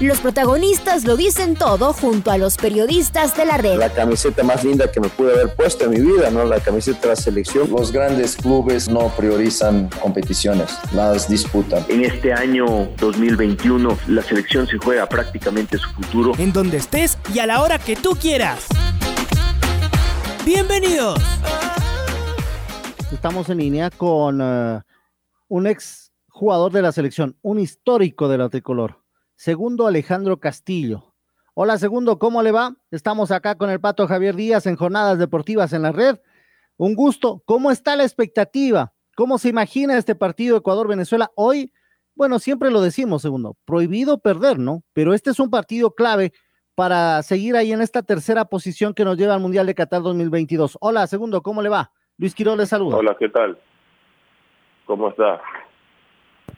Los protagonistas lo dicen todo junto a los periodistas de la red. La camiseta más linda que me pude haber puesto en mi vida, ¿no? La camiseta de la selección. Los grandes clubes no priorizan competiciones, las disputan. En este año 2021 la selección se juega prácticamente su futuro. En donde estés y a la hora que tú quieras. Bienvenidos. Estamos en línea con uh, un ex jugador de la selección, un histórico de la tricolor. Segundo Alejandro Castillo. Hola, segundo, ¿cómo le va? Estamos acá con el Pato Javier Díaz en Jornadas Deportivas en la red. Un gusto. ¿Cómo está la expectativa? ¿Cómo se imagina este partido Ecuador-Venezuela hoy? Bueno, siempre lo decimos, segundo, prohibido perder, ¿no? Pero este es un partido clave para seguir ahí en esta tercera posición que nos lleva al Mundial de Qatar 2022. Hola, segundo, ¿cómo le va? Luis Quiroz le saluda. Hola, ¿qué tal? ¿Cómo está?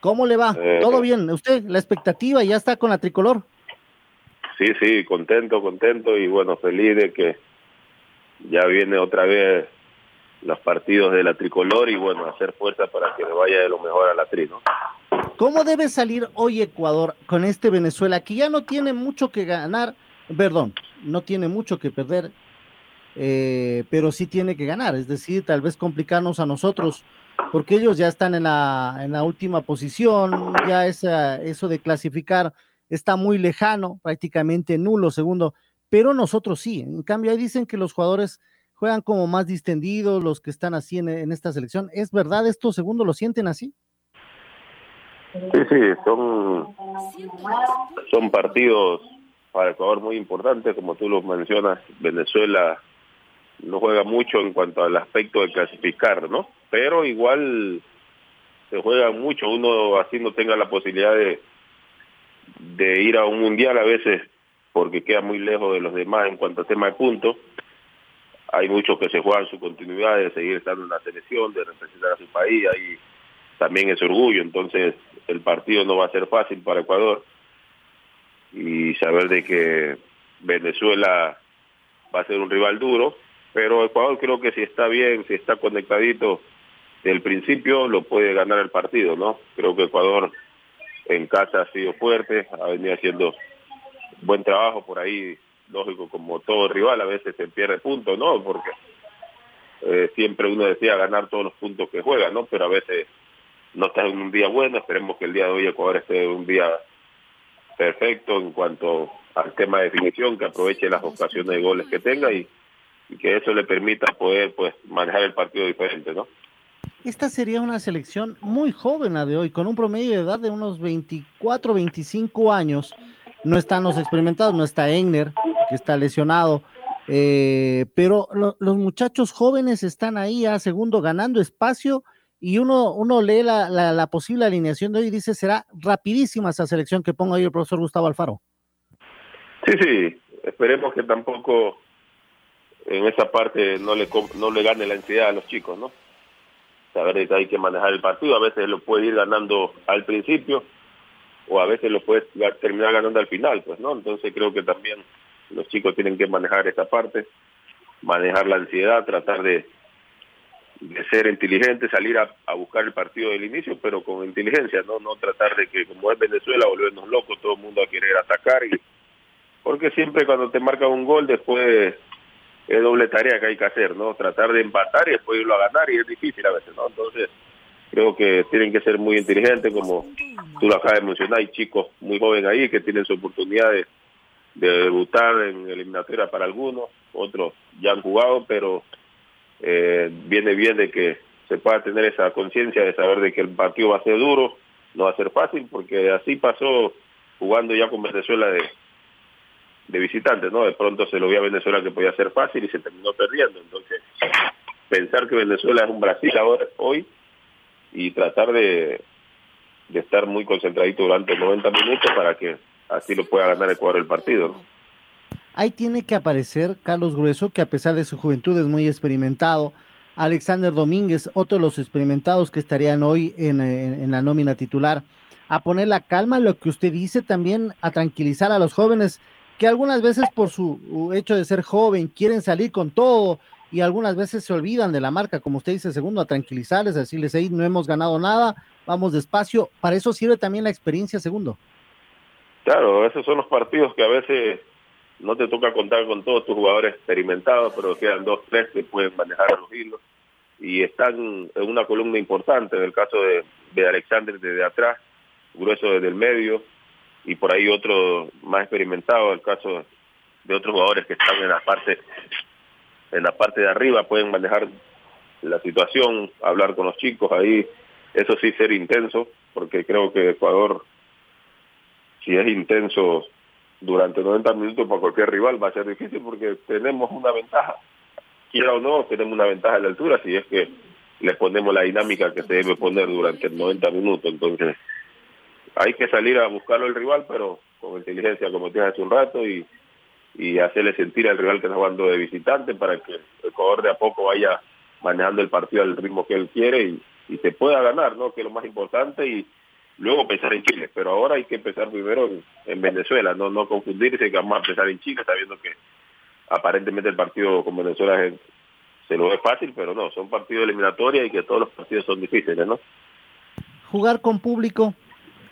¿Cómo le va? Eh, ¿Todo bien? ¿Usted, la expectativa, ya está con la tricolor? Sí, sí, contento, contento y bueno, feliz de que ya viene otra vez los partidos de la tricolor y bueno, hacer fuerza para que le vaya de lo mejor a la tri, ¿no? ¿Cómo debe salir hoy Ecuador con este Venezuela que ya no tiene mucho que ganar, perdón, no tiene mucho que perder, eh, pero sí tiene que ganar, es decir, tal vez complicarnos a nosotros porque ellos ya están en la, en la última posición, ya esa, eso de clasificar está muy lejano, prácticamente nulo, segundo, pero nosotros sí. En cambio, ahí dicen que los jugadores juegan como más distendidos, los que están así en, en esta selección. ¿Es verdad esto, segundo, lo sienten así? Sí, sí, son, son partidos para Ecuador muy importantes, como tú lo mencionas, Venezuela no juega mucho en cuanto al aspecto de clasificar, ¿no? Pero igual se juega mucho, uno así no tenga la posibilidad de, ir a un mundial a veces porque queda muy lejos de los demás en cuanto al tema de puntos. Hay muchos que se juegan su continuidad de seguir estando en la selección, de representar a su país, ahí también es orgullo, entonces el partido no va a ser fácil para Ecuador y saber de que Venezuela va a ser un rival duro, pero Ecuador creo que si está bien, si está conectadito del principio, lo puede ganar el partido, ¿no? Creo que Ecuador en casa ha sido fuerte, ha venido haciendo buen trabajo por ahí, lógico, como todo rival, a veces se pierde puntos, ¿no? Porque eh, siempre uno decía ganar todos los puntos que juega, ¿no? Pero a veces no está en un día bueno, esperemos que el día de hoy Ecuador esté un día perfecto en cuanto al tema de definición, que aproveche las ocasiones de goles que tenga y y que eso le permita poder pues manejar el partido diferente, ¿no? Esta sería una selección muy joven la de hoy, con un promedio de edad de unos 24, 25 años. No están los experimentados, no está Egner, que está lesionado, eh, pero los muchachos jóvenes están ahí a segundo ganando espacio y uno, uno lee la, la, la, posible alineación de hoy y dice será rapidísima esa selección que ponga hoy el profesor Gustavo Alfaro. Sí, sí, esperemos que tampoco en esa parte no le no le gane la ansiedad a los chicos, ¿no? Saber que hay que manejar el partido, a veces lo puede ir ganando al principio o a veces lo puede terminar ganando al final, pues, ¿no? Entonces creo que también los chicos tienen que manejar esa parte, manejar la ansiedad, tratar de, de ser inteligentes, salir a, buscar el partido del inicio, pero con inteligencia, ¿no? No tratar de que como es Venezuela volvernos locos, todo el mundo a querer atacar y porque siempre cuando te marcan un gol después es doble tarea que hay que hacer, ¿no? Tratar de empatar y después irlo a ganar y es difícil a veces, ¿no? Entonces, creo que tienen que ser muy inteligentes, como tú lo acabas de mencionar, hay chicos muy jóvenes ahí que tienen su oportunidad de, de debutar en eliminatoria para algunos, otros ya han jugado, pero eh, viene bien de que se pueda tener esa conciencia de saber de que el partido va a ser duro, no va a ser fácil, porque así pasó jugando ya con Venezuela de de visitantes, ¿no? De pronto se lo vio a Venezuela que podía ser fácil y se terminó perdiendo. Entonces, pensar que Venezuela es un Brasil ahora, hoy, y tratar de, de estar muy concentradito durante 90 minutos para que así lo pueda ganar Ecuador el partido, ¿no? ahí tiene que aparecer Carlos Grueso, que a pesar de su juventud es muy experimentado, Alexander Domínguez, otro de los experimentados que estarían hoy en, la nómina titular, a poner la calma, lo que usted dice también, a tranquilizar a los jóvenes que algunas veces por su hecho de ser joven quieren salir con todo y algunas veces se olvidan de la marca, como usted dice, segundo, a tranquilizarles, a decirles, hey, no hemos ganado nada, vamos despacio, para eso sirve también la experiencia, segundo. Claro, esos son los partidos que a veces no te toca contar con todos tus jugadores experimentados, pero quedan dos, tres que pueden manejar los hilos y están en una columna importante, en el caso de, de Alexander desde atrás, grueso desde el medio y por ahí otro más experimentado, el caso de otros jugadores que están en la parte en la parte de arriba pueden manejar la situación, hablar con los chicos ahí, eso sí ser intenso, porque creo que Ecuador si es intenso durante 90 minutos para cualquier rival va a ser difícil porque tenemos una ventaja. Quiera o no, tenemos una ventaja en la altura si es que le ponemos la dinámica que se debe poner durante 90 minutos. Entonces, hay que salir a buscarlo el rival, pero con inteligencia, como te hace un rato, y, hacerle sentir al rival que está jugando de visitante para que el jugador de a poco vaya manejando el partido al ritmo que él quiere y, y se pueda ganar, ¿no? Que es lo más importante y luego pensar en Chile, pero ahora hay que empezar primero en, Venezuela, no no confundirse que vamos a empezar en Chile sabiendo que aparentemente el partido con Venezuela se lo ve fácil, pero no, son partidos eliminatorios y que todos los partidos son difíciles, ¿no? Jugar con público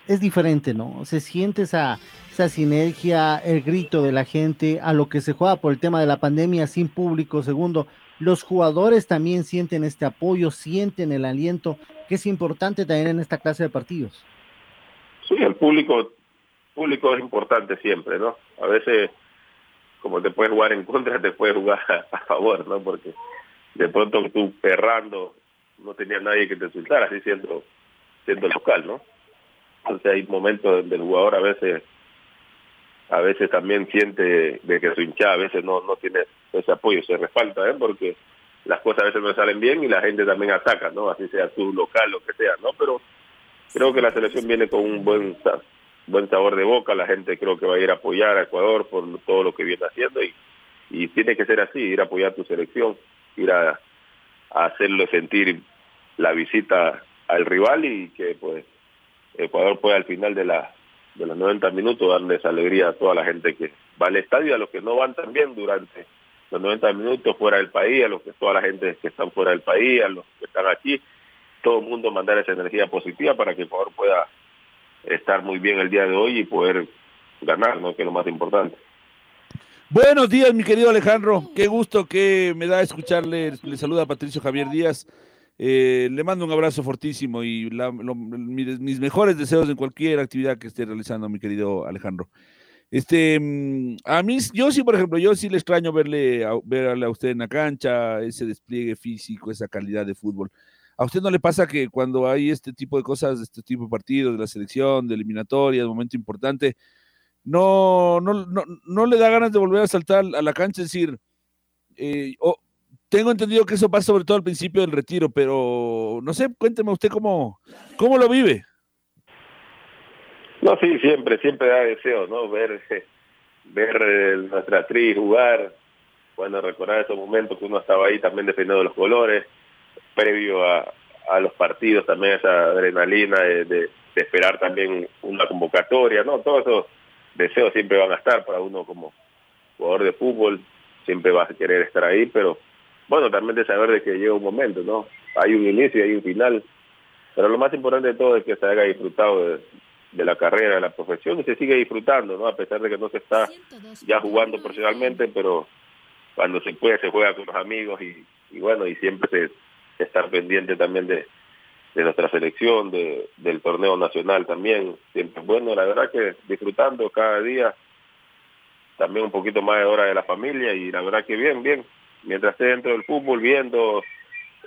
es diferente, ¿no? Se siente esa, esa sinergia, el grito de la gente, a lo que se juega por el tema de la pandemia sin público. Segundo, los jugadores también sienten este apoyo, sienten el aliento, que es importante también en esta clase de partidos. Sí, el público, público es importante siempre, ¿no? A veces, como te puedes jugar en contra, te puedes jugar a, favor, ¿no? Porque de pronto tú perrando, no tenía nadie que te insultara, así siendo, siendo local, ¿no? Entonces hay momentos donde el jugador a veces a veces también siente de que su hinchada a veces no, no tiene ese apoyo, se respalda, ¿eh? porque las cosas a veces no salen bien y la gente también ataca, ¿no? Así sea tu local, lo que sea, ¿no? Pero creo que la selección viene con un buen buen sabor de boca, la gente creo que va a ir a apoyar a Ecuador por todo lo que viene haciendo y, y tiene que ser así, ir a apoyar tu selección, ir a, hacerlo sentir la visita al rival y que pues Ecuador pueda al final de la de los 90 minutos darles alegría a toda la gente que va al estadio, a los que no van también durante los 90 minutos fuera del país, a los que toda la gente que están fuera del país, a los que están aquí, todo el mundo mandar esa energía positiva para que Ecuador pueda estar muy bien el día de hoy y poder ganar, ¿no? que es lo más importante. Buenos días, mi querido Alejandro. Qué gusto que me da escucharle. Le saluda Patricio Javier Díaz. Eh, le mando un abrazo fortísimo y mis, mejores deseos en cualquier actividad que esté realizando, mi querido Alejandro. Este, mm, a mí, yo sí, por ejemplo, yo sí le extraño verle a, verle a usted en la cancha, ese despliegue físico, esa calidad de fútbol. ¿A usted no le pasa que cuando hay este tipo de cosas, este tipo de partidos, de la selección, de eliminatoria, de momento importante, no, no, no, no le da ganas de volver a saltar a la cancha? Es decir, eh, tengo entendido que eso pasa sobre todo al principio del retiro, pero no sé, cuénteme usted cómo, cómo lo vive. No, sí, siempre, siempre da deseo, ¿no? Ver, ver eh, nuestra actriz jugar, bueno, recordar esos momentos que uno estaba ahí también defendiendo los colores, previo a, a los partidos también esa adrenalina de, esperar también una convocatoria, ¿no? Todos esos deseos siempre van a estar para uno como jugador de fútbol, siempre va a querer estar ahí, pero bueno, también de saber de que llega un momento, ¿no? Hay un inicio y hay un final, pero lo más importante de todo es que se haya disfrutado de, la carrera, de la profesión y se sigue disfrutando, ¿no? A pesar de que no se está ya jugando profesionalmente, pero cuando se puede se juega con los amigos y, bueno, y siempre se estar pendiente también de, de nuestra selección, de, del torneo nacional también. Siempre bueno, la verdad que disfrutando cada día, también un poquito más de hora de la familia y la verdad que bien, bien. Mientras esté dentro del fútbol, viendo,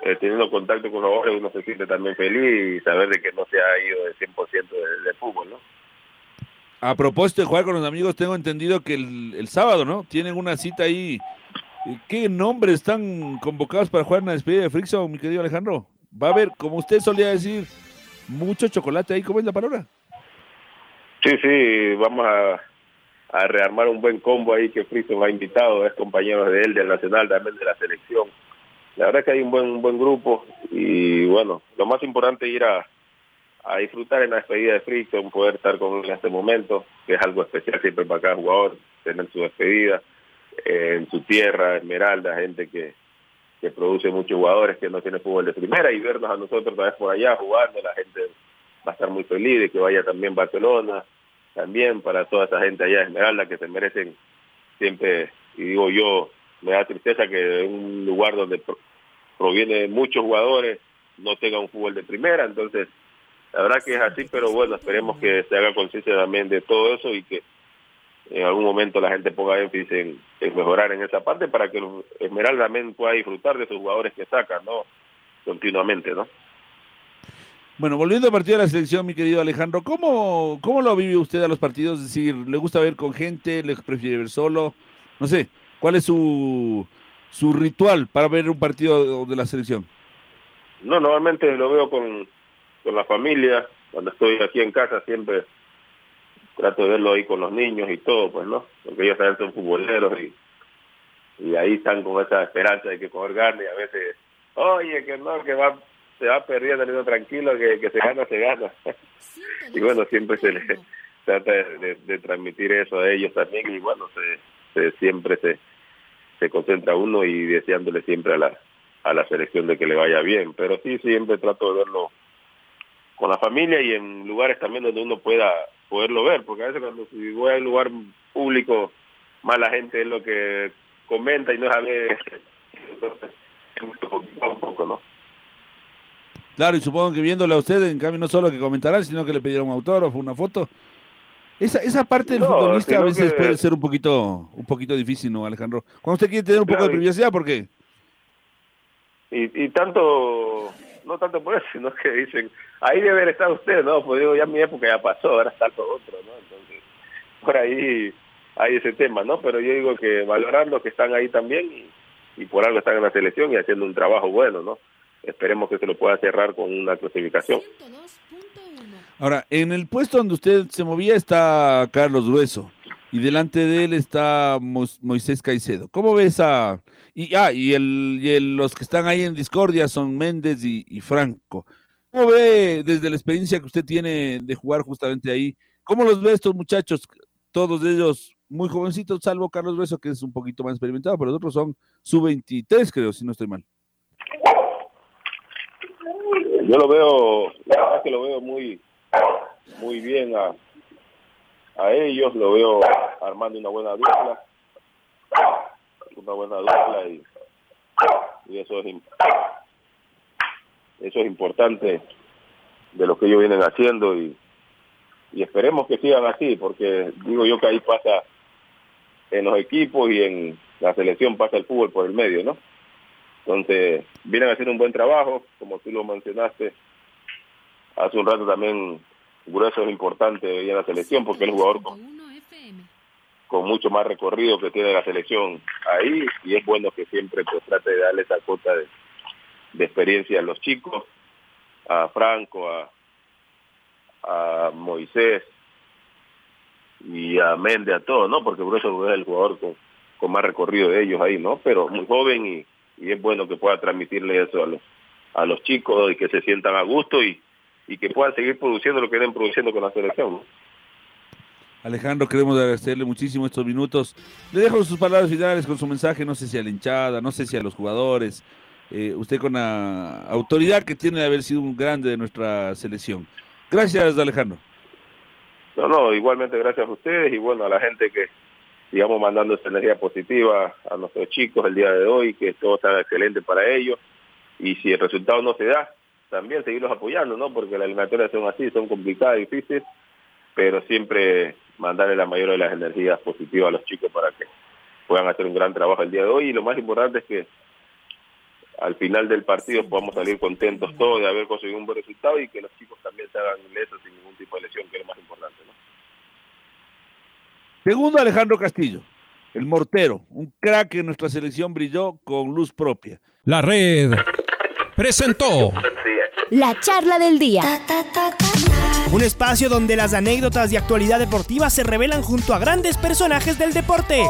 eh, teniendo contacto con los jugadores, uno se siente también feliz y saber de que no se ha ido del 100% del de fútbol, ¿no? A propósito de jugar con los amigos, tengo entendido que el, el sábado, ¿no? Tienen una cita ahí ¿Qué nombres están convocados para jugar en la despedida de Frickson, mi querido Alejandro? Va a haber, como usted solía decir, mucho chocolate ahí. ¿Cómo es la palabra? Sí, sí, vamos a, a rearmar un buen combo ahí que Frison ha invitado, es compañero de él, del Nacional, también de la selección. La verdad es que hay un buen, un buen grupo y bueno, lo más importante es ir a, a disfrutar en la despedida de Frison, poder estar con él en este momento, que es algo especial siempre para cada jugador, tener su despedida eh, en su tierra, Esmeralda, gente que, que produce muchos jugadores que no tiene fútbol de primera y vernos a nosotros otra vez por allá jugando, la gente va a estar muy feliz de que vaya también Barcelona, también para toda esa gente allá de Esmeralda que se merecen siempre, y digo yo, me da tristeza que un lugar donde proviene muchos jugadores no tenga un fútbol de primera, entonces la verdad que es así, pero bueno, esperemos que se haga conciencia también de todo eso y que en algún momento la gente ponga énfasis en, en, mejorar en esa parte para que Esmeralda también pueda disfrutar de sus jugadores que sacan, ¿no? Continuamente, ¿no? Bueno, volviendo al partido de la selección, mi querido Alejandro, ¿cómo, ¿cómo lo vive usted a los partidos? Es decir, ¿le gusta ver con gente? ¿Le prefiere ver solo? No sé, ¿cuál es su, su ritual para ver un partido de la selección? No, normalmente lo veo con, con la familia. Cuando estoy aquí en casa siempre trato de verlo ahí con los niños y todo, pues, ¿no? Porque ellos también son futboleros y, y ahí están con esa esperanza de que coger gane y a veces, oye, que no, que va se va perdiendo, tranquilo, que, que se gana, se gana. y bueno, siempre se le trata de, transmitir eso a ellos también y bueno, se, siempre se, se concentra uno y deseándole siempre a la, a la selección de que le vaya bien. Pero sí, siempre trato de verlo con la familia y en lugares también donde uno pueda poderlo ver, porque a veces cuando si voy a un lugar público, más la gente es lo que comenta y no sabe entonces un poco, ¿no? Claro, y supongo que viéndole a usted, en cambio, no solo que comentarán, sino que le pedirán un autógrafo, una foto. Esa, esa parte del futbolista a veces puede ser un poquito, un poquito difícil, ¿no, Alejandro? Cuando usted quiere tener un poco de privacidad, ¿por qué? Y, y tanto, no tanto por eso, sino que dicen, ahí debe haber estado usted, ¿no? Pues digo, ya mi época ya pasó, ahora está todo otro, ¿no? Entonces, por ahí hay ese tema, ¿no? Pero yo digo que valorando que están ahí también y, y por algo están en la selección y haciendo un trabajo bueno, ¿no? Esperemos que se lo pueda cerrar con una clasificación. Ahora, en el puesto donde usted se movía está Carlos Grueso y delante de él está Moisés Caicedo. ¿Cómo ves a... Y, ah, y, el, los que están ahí en discordia son Méndez y, Franco. ¿Cómo ve desde la experiencia que usted tiene de jugar justamente ahí? ¿Cómo los ve estos muchachos? Todos ellos muy jovencitos, salvo Carlos Grueso, que es un poquito más experimentado, pero los otros son sub-23, creo, si no estoy mal. Yo lo veo, la verdad es que lo veo muy, muy bien a, a ellos, lo veo armando una buena dupla, una buena dupla y, y eso es eso es importante de lo que ellos vienen haciendo y, y esperemos que sigan así, porque digo yo que ahí pasa en los equipos y en la selección pasa el fútbol por el medio, ¿no? Entonces, vienen haciendo un buen trabajo, como tú lo mencionaste. Hace un rato también Grueso es importante en la selección porque es el jugador con, mucho más recorrido que tiene la selección ahí y es bueno que siempre pues, trate de darle esa cuota de, experiencia a los chicos, a Franco, a, Moisés y a Méndez, a todos, ¿no? Porque Grueso es el jugador con más recorrido de ellos ahí, ¿no? Pero muy joven y y es bueno que pueda transmitirle eso a los, a los chicos y que se sientan a gusto y, y que puedan seguir produciendo lo que vienen produciendo con la selección. Alejandro, queremos agradecerle muchísimo estos minutos. Le dejo sus palabras finales con su mensaje, no sé si a la hinchada, no sé si a los jugadores, eh, usted con la autoridad que tiene de haber sido un grande de nuestra selección. Gracias, Alejandro. No, no, igualmente gracias a ustedes y bueno, a la gente que, digamos, mandando esa energía positiva a nuestros chicos el día de hoy, que todo está excelente para ellos. Y si el resultado no se da, también seguirlos apoyando, ¿no? Porque las eliminatorias son así, son complicadas, difíciles, pero siempre mandarle la mayor de las energías positivas a los chicos para que puedan hacer un gran trabajo el día de hoy. Y lo más importante es que al final del partido podamos salir contentos todos de haber conseguido un buen resultado y que los chicos también se hagan lesos sin ningún tipo de lesión, que es lo más importante, ¿no? Segundo, Alejandro Castillo, el mortero, un crack en nuestra selección brilló con luz propia. La red presentó la charla del día. un espacio donde las anécdotas de actualidad deportiva se revelan junto a grandes personajes del deporte.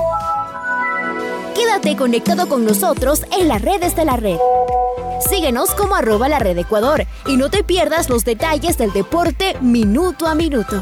Quédate conectado con nosotros en las redes de la red. Síguenos como arroba la red Ecuador y no te pierdas los detalles del deporte minuto a minuto.